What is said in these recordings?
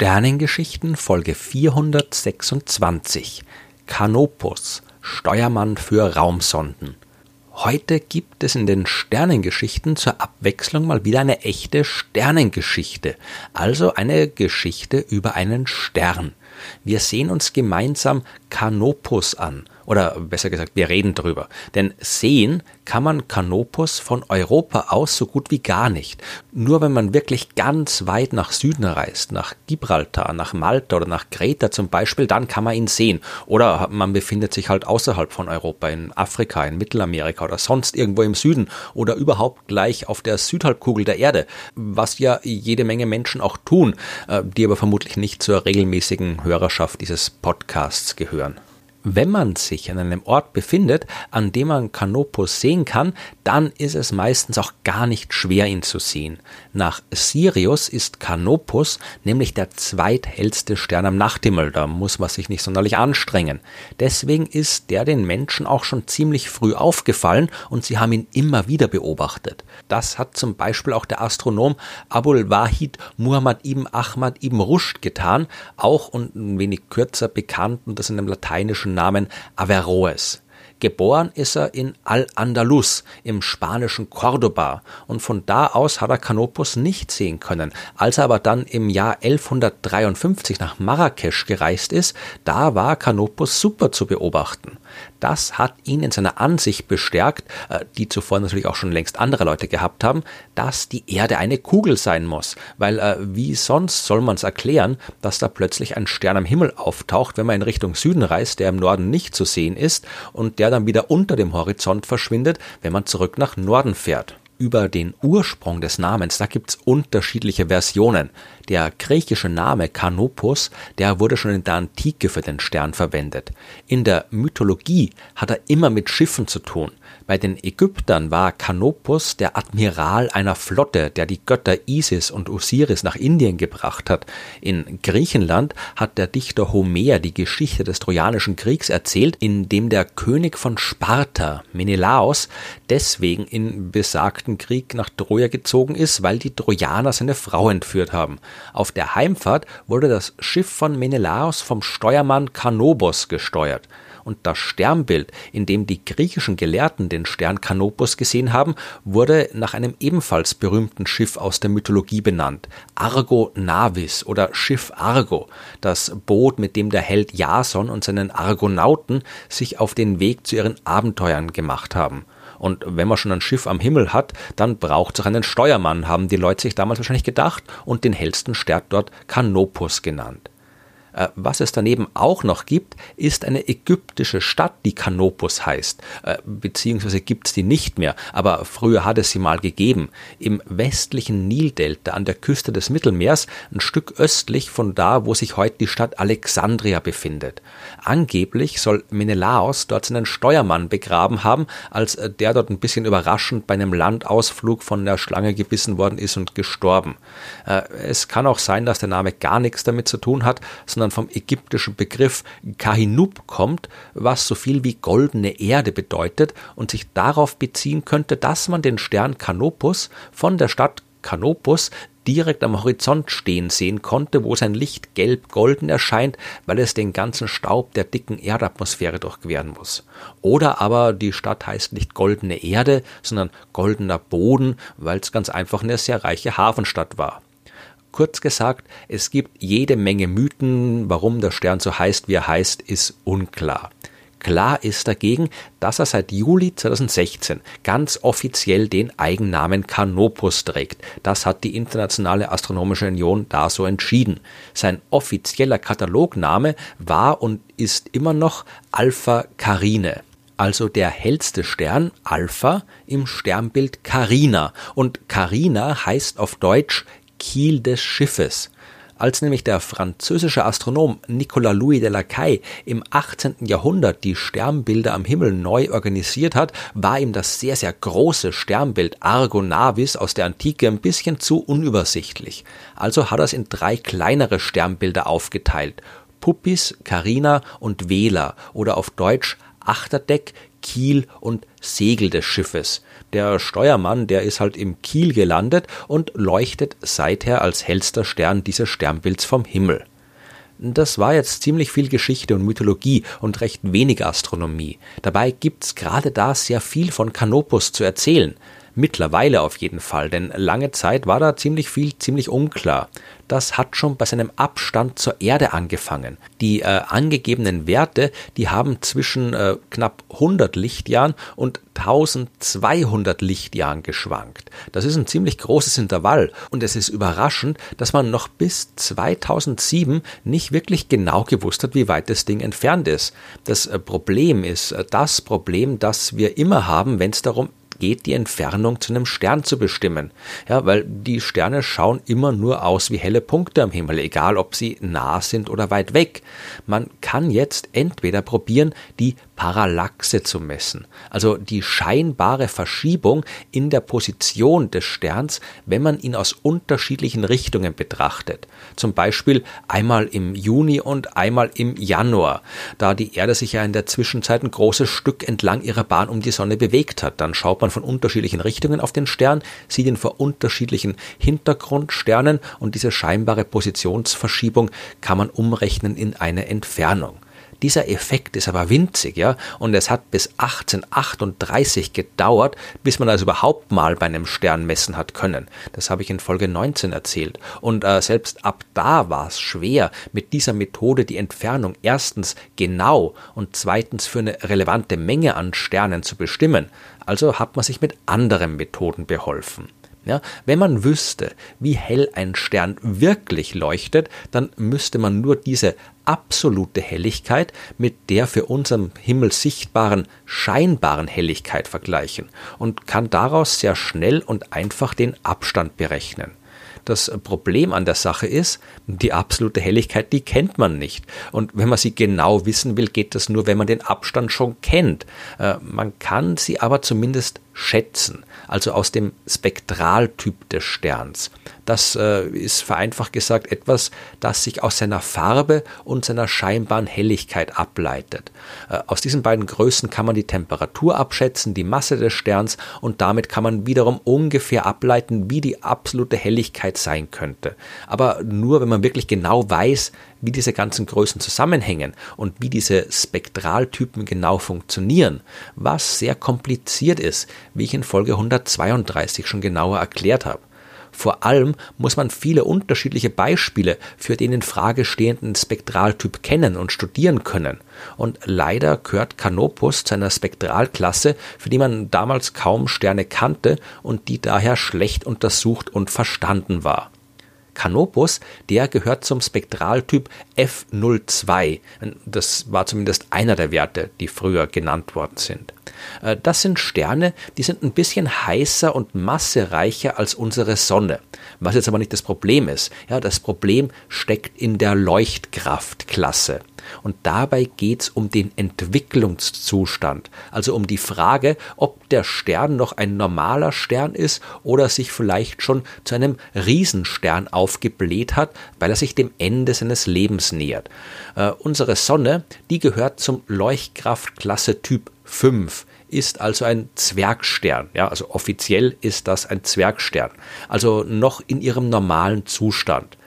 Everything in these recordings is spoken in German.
Sternengeschichten Folge 426 Canopus, Steuermann für Raumsonden. Heute gibt es in den Sternengeschichten zur Abwechslung mal wieder eine echte Sternengeschichte, also eine Geschichte über einen Stern. Wir sehen uns gemeinsam Canopus an oder besser gesagt, wir reden drüber. Denn sehen kann man Canopus von Europa aus so gut wie gar nicht. Nur wenn man wirklich ganz weit nach Süden reist, nach Gibraltar, nach Malta oder nach Kreta zum Beispiel, dann kann man ihn sehen. Oder man befindet sich halt außerhalb von Europa, in Afrika, in Mittelamerika oder sonst irgendwo im Süden oder überhaupt gleich auf der Südhalbkugel der Erde, was ja jede Menge Menschen auch tun, äh, die aber vermutlich nicht zur regelmäßigen Hörerschaft dieses Podcasts gehören. Wenn man sich an einem Ort befindet, an dem man Canopus sehen kann, dann ist es meistens auch gar nicht schwer, ihn zu sehen. Nach Sirius ist Canopus nämlich der zweithellste Stern am Nachthimmel, da muss man sich nicht sonderlich anstrengen. Deswegen ist der den Menschen auch schon ziemlich früh aufgefallen und sie haben ihn immer wieder beobachtet. Das hat zum Beispiel auch der Astronom Abul Wahid Muhammad ibn Ahmad ibn Rushd getan, auch und ein wenig kürzer bekannt unter seinem lateinischen Namen Averroes. Geboren ist er in Al-Andalus im spanischen Cordoba und von da aus hat er Canopus nicht sehen können. Als er aber dann im Jahr 1153 nach Marrakesch gereist ist, da war Canopus super zu beobachten. Das hat ihn in seiner Ansicht bestärkt, äh, die zuvor natürlich auch schon längst andere Leute gehabt haben, dass die Erde eine Kugel sein muss. Weil äh, wie sonst soll man es erklären, dass da plötzlich ein Stern am Himmel auftaucht, wenn man in Richtung Süden reist, der im Norden nicht zu sehen ist und der dann wieder unter dem Horizont verschwindet, wenn man zurück nach Norden fährt über den Ursprung des Namens, da gibt's unterschiedliche Versionen. Der griechische Name Kanopus, der wurde schon in der Antike für den Stern verwendet. In der Mythologie hat er immer mit Schiffen zu tun. Bei den Ägyptern war Kanopus der Admiral einer Flotte, der die Götter Isis und Osiris nach Indien gebracht hat. In Griechenland hat der Dichter Homer die Geschichte des Trojanischen Kriegs erzählt, in dem der König von Sparta, Menelaos, deswegen in besagten Krieg nach Troja gezogen ist, weil die Trojaner seine Frau entführt haben. Auf der Heimfahrt wurde das Schiff von Menelaos vom Steuermann Kanobos gesteuert und das Sternbild, in dem die griechischen Gelehrten den Stern Kanopus gesehen haben, wurde nach einem ebenfalls berühmten Schiff aus der Mythologie benannt, Argo Navis oder Schiff Argo, das Boot, mit dem der Held Jason und seinen Argonauten sich auf den Weg zu ihren Abenteuern gemacht haben. Und wenn man schon ein Schiff am Himmel hat, dann braucht es auch einen Steuermann, haben die Leute sich damals wahrscheinlich gedacht und den hellsten Stern dort Kanopus genannt. Äh, was es daneben auch noch gibt, ist eine ägyptische Stadt, die Kanopus heißt, äh, beziehungsweise gibt es die nicht mehr, aber früher hat es sie mal gegeben. Im westlichen Nildelta an der Küste des Mittelmeers, ein Stück östlich von da, wo sich heute die Stadt Alexandria befindet. Angeblich soll Menelaos dort seinen Steuermann begraben haben, als äh, der dort ein bisschen überraschend bei einem Landausflug von der Schlange gebissen worden ist und gestorben. Es kann auch sein, dass der Name gar nichts damit zu tun hat, sondern sondern vom ägyptischen Begriff Kahinub kommt, was so viel wie goldene Erde bedeutet und sich darauf beziehen könnte, dass man den Stern Kanopus von der Stadt Kanopus direkt am Horizont stehen sehen konnte, wo sein Licht gelb-golden erscheint, weil es den ganzen Staub der dicken Erdatmosphäre durchqueren muss. Oder aber die Stadt heißt nicht goldene Erde, sondern goldener Boden, weil es ganz einfach eine sehr reiche Hafenstadt war. Kurz gesagt, es gibt jede Menge Mythen, warum der Stern so heißt, wie er heißt, ist unklar. Klar ist dagegen, dass er seit Juli 2016 ganz offiziell den Eigennamen Canopus trägt. Das hat die Internationale Astronomische Union da so entschieden. Sein offizieller Katalogname war und ist immer noch Alpha Carine also der hellste Stern Alpha im Sternbild Carina. Und Carina heißt auf Deutsch Kiel des Schiffes. Als nämlich der französische Astronom Nicolas Louis de Lacaille im 18. Jahrhundert die Sternbilder am Himmel neu organisiert hat, war ihm das sehr, sehr große Sternbild Argo Navis aus der Antike ein bisschen zu unübersichtlich. Also hat er es in drei kleinere Sternbilder aufgeteilt. Puppis, Carina und Vela oder auf Deutsch Achterdeck, Kiel und Segel des Schiffes. Der Steuermann, der ist halt im Kiel gelandet und leuchtet seither als hellster Stern dieses Sternbilds vom Himmel. Das war jetzt ziemlich viel Geschichte und Mythologie und recht wenig Astronomie. Dabei gibt's gerade da sehr viel von Canopus zu erzählen. Mittlerweile auf jeden Fall, denn lange Zeit war da ziemlich viel ziemlich unklar. Das hat schon bei seinem Abstand zur Erde angefangen. Die äh, angegebenen Werte, die haben zwischen äh, knapp 100 Lichtjahren und 1200 Lichtjahren geschwankt. Das ist ein ziemlich großes Intervall und es ist überraschend, dass man noch bis 2007 nicht wirklich genau gewusst hat, wie weit das Ding entfernt ist. Das äh, Problem ist äh, das Problem, das wir immer haben, wenn es darum geht, die Entfernung zu einem Stern zu bestimmen. Ja, weil die Sterne schauen immer nur aus wie helle Punkte am Himmel, egal ob sie nah sind oder weit weg. Man kann jetzt entweder probieren, die Parallaxe zu messen, also die scheinbare Verschiebung in der Position des Sterns, wenn man ihn aus unterschiedlichen Richtungen betrachtet. Zum Beispiel einmal im Juni und einmal im Januar, da die Erde sich ja in der Zwischenzeit ein großes Stück entlang ihrer Bahn um die Sonne bewegt hat. Dann schaut man von unterschiedlichen Richtungen auf den Stern, sieht ihn vor unterschiedlichen Hintergrundsternen und diese scheinbare Positionsverschiebung kann man umrechnen in eine Entfernung. Dieser Effekt ist aber winzig, ja, und es hat bis 1838 gedauert, bis man also überhaupt mal bei einem Stern messen hat können. Das habe ich in Folge 19 erzählt. Und äh, selbst ab da war es schwer, mit dieser Methode die Entfernung erstens genau und zweitens für eine relevante Menge an Sternen zu bestimmen. Also hat man sich mit anderen Methoden beholfen. Ja, wenn man wüsste, wie hell ein Stern wirklich leuchtet, dann müsste man nur diese absolute Helligkeit mit der für unseren Himmel sichtbaren scheinbaren Helligkeit vergleichen und kann daraus sehr schnell und einfach den Abstand berechnen. Das Problem an der Sache ist, die absolute Helligkeit, die kennt man nicht. Und wenn man sie genau wissen will, geht das nur, wenn man den Abstand schon kennt. Äh, man kann sie aber zumindest schätzen, also aus dem Spektraltyp des Sterns. Das äh, ist vereinfacht gesagt etwas, das sich aus seiner Farbe und seiner scheinbaren Helligkeit ableitet. Äh, aus diesen beiden Größen kann man die Temperatur abschätzen, die Masse des Sterns und damit kann man wiederum ungefähr ableiten, wie die absolute Helligkeit sein könnte. Aber nur wenn man wirklich genau weiß, wie diese ganzen Größen zusammenhängen und wie diese Spektraltypen genau funktionieren, was sehr kompliziert ist, wie ich in Folge 132 schon genauer erklärt habe. Vor allem muss man viele unterschiedliche Beispiele für den in Frage stehenden Spektraltyp kennen und studieren können. Und leider gehört Canopus zu einer Spektralklasse, für die man damals kaum Sterne kannte und die daher schlecht untersucht und verstanden war. Canopus, der gehört zum Spektraltyp F02. Das war zumindest einer der Werte, die früher genannt worden sind. Äh, das sind Sterne, die sind ein bisschen heißer und massereicher als unsere Sonne. Was jetzt aber nicht das Problem ist. Ja, das Problem steckt in der Leuchtkraftklasse. Und dabei geht es um den Entwicklungszustand, also um die Frage, ob der Stern noch ein normaler Stern ist oder sich vielleicht schon zu einem Riesenstern aufgebläht hat, weil er sich dem Ende seines Lebens nähert. Äh, unsere Sonne, die gehört zum Leuchtkraftklasse Typ 5 ist also ein Zwergstern. Ja, also offiziell ist das ein Zwergstern. Also noch in ihrem normalen Zustand.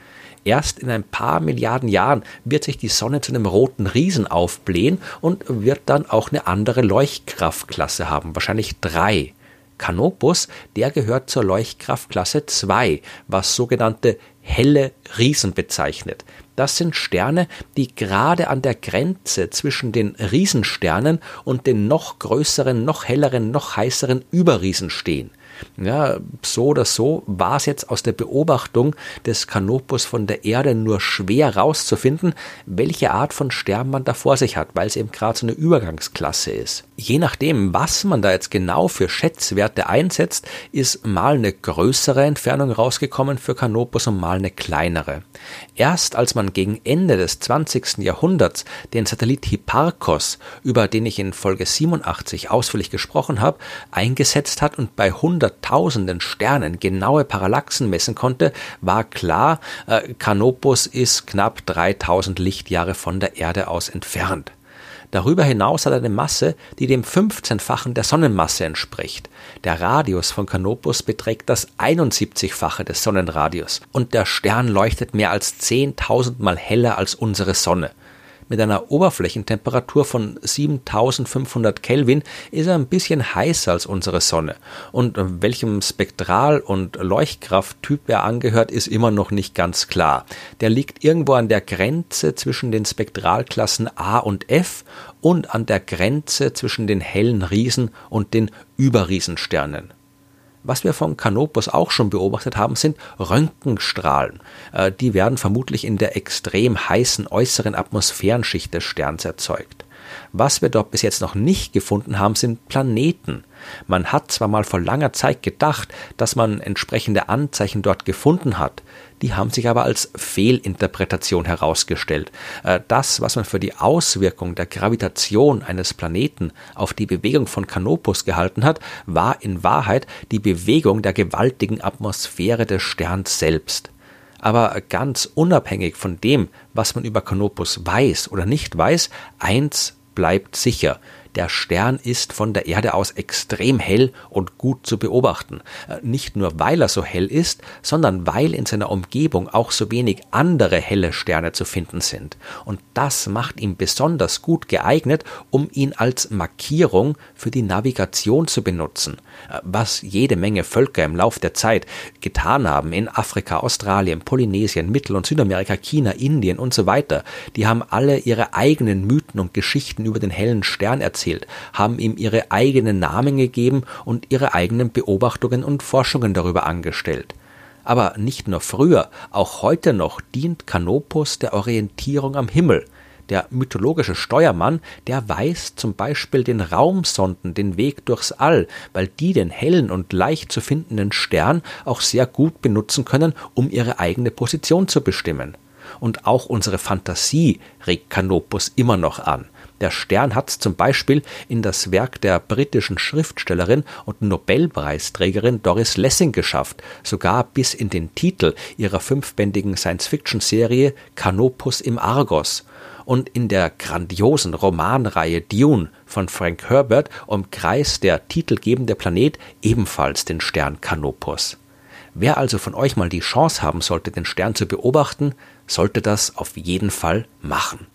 Erst in ein paar Milliarden Jahren wird sich die Sonne zu einem roten Riesen aufblähen und wird dann auch eine andere Leuchtkraftklasse haben, wahrscheinlich drei. Canopus, der gehört zur Leuchtkraftklasse 2, was sogenannte helle Riesen bezeichnet. Das sind Sterne, die gerade an der Grenze zwischen den Riesensternen und den noch größeren, noch helleren, noch heißeren Überriesen stehen. Ja, so oder so war es jetzt aus der Beobachtung des Canopus von der Erde nur schwer rauszufinden, welche Art von Stern man da vor sich hat, weil es eben gerade so eine Übergangsklasse ist. Je nachdem, was man da jetzt genau für Schätzwerte einsetzt, ist mal eine größere Entfernung rausgekommen für Canopus und mal eine kleinere. Erst als man gegen Ende des 20. Jahrhunderts den Satellit Hipparcos, über den ich in Folge 87 ausführlich gesprochen habe, eingesetzt hat und bei 100 hunderttausenden Sternen genaue Parallaxen messen konnte, war klar, äh, Canopus ist knapp 3000 Lichtjahre von der Erde aus entfernt. Darüber hinaus hat er eine Masse, die dem 15-fachen der Sonnenmasse entspricht. Der Radius von Canopus beträgt das 71-fache des Sonnenradius und der Stern leuchtet mehr als 10.000 Mal heller als unsere Sonne. Mit einer Oberflächentemperatur von 7500 Kelvin ist er ein bisschen heißer als unsere Sonne. Und welchem Spektral- und Leuchtkrafttyp er angehört, ist immer noch nicht ganz klar. Der liegt irgendwo an der Grenze zwischen den Spektralklassen A und F und an der Grenze zwischen den hellen Riesen und den Überriesensternen. Was wir von Canopus auch schon beobachtet haben, sind Röntgenstrahlen. Äh, die werden vermutlich in der extrem heißen äußeren Atmosphärenschicht des Sterns erzeugt. Was wir dort bis jetzt noch nicht gefunden haben, sind Planeten. Man hat zwar mal vor langer Zeit gedacht, dass man entsprechende Anzeichen dort gefunden hat, die haben sich aber als Fehlinterpretation herausgestellt. Äh, das, was man für die Auswirkung der Gravitation eines Planeten auf die Bewegung von Canopus gehalten hat, war in Wahrheit die Bewegung der gewaltigen Atmosphäre des Sterns selbst. Aber ganz unabhängig von dem, was man über Canopus weiß oder nicht weiß, eins bleibt sicher. Der Stern ist von der Erde aus extrem hell und gut zu beobachten. Äh, nicht nur weil er so hell ist, sondern weil in seiner Umgebung auch so wenig andere helle Sterne zu finden sind. Und das macht ihn besonders gut geeignet, um ihn als Markierung für die Navigation zu benutzen. Was jede Menge Völker im Lauf der Zeit getan haben in Afrika, Australien, Polynesien, Mittel- und Südamerika, China, Indien und so weiter. Die haben alle ihre eigenen Mythen und Geschichten über den hellen Stern erzählt erzählt, haben ihm ihre eigenen Namen gegeben und ihre eigenen Beobachtungen und Forschungen darüber angestellt. Aber nicht nur früher, auch heute noch dient Canopus der Orientierung am Himmel. Der mythologische Steuermann, der weist zum Beispiel den Raumsonden den Weg durchs All, weil die den hellen und leicht zu findenden Stern auch sehr gut benutzen können, um ihre eigene Position zu bestimmen. Und auch unsere Fantasie regt Canopus immer noch an. Der Stern hat zum Beispiel in das Werk der britischen Schriftstellerin und Nobelpreisträgerin Doris Lessing geschafft, sogar bis in den Titel ihrer fünfbändigen Science-Fiction-Serie Canopus im Argos. Und in der grandiosen Romanreihe Dune von Frank Herbert umkreist der titelgebende Planet ebenfalls den Stern Canopus. Wer also von euch mal die Chance haben sollte, den Stern zu beobachten, sollte das auf jeden Fall machen.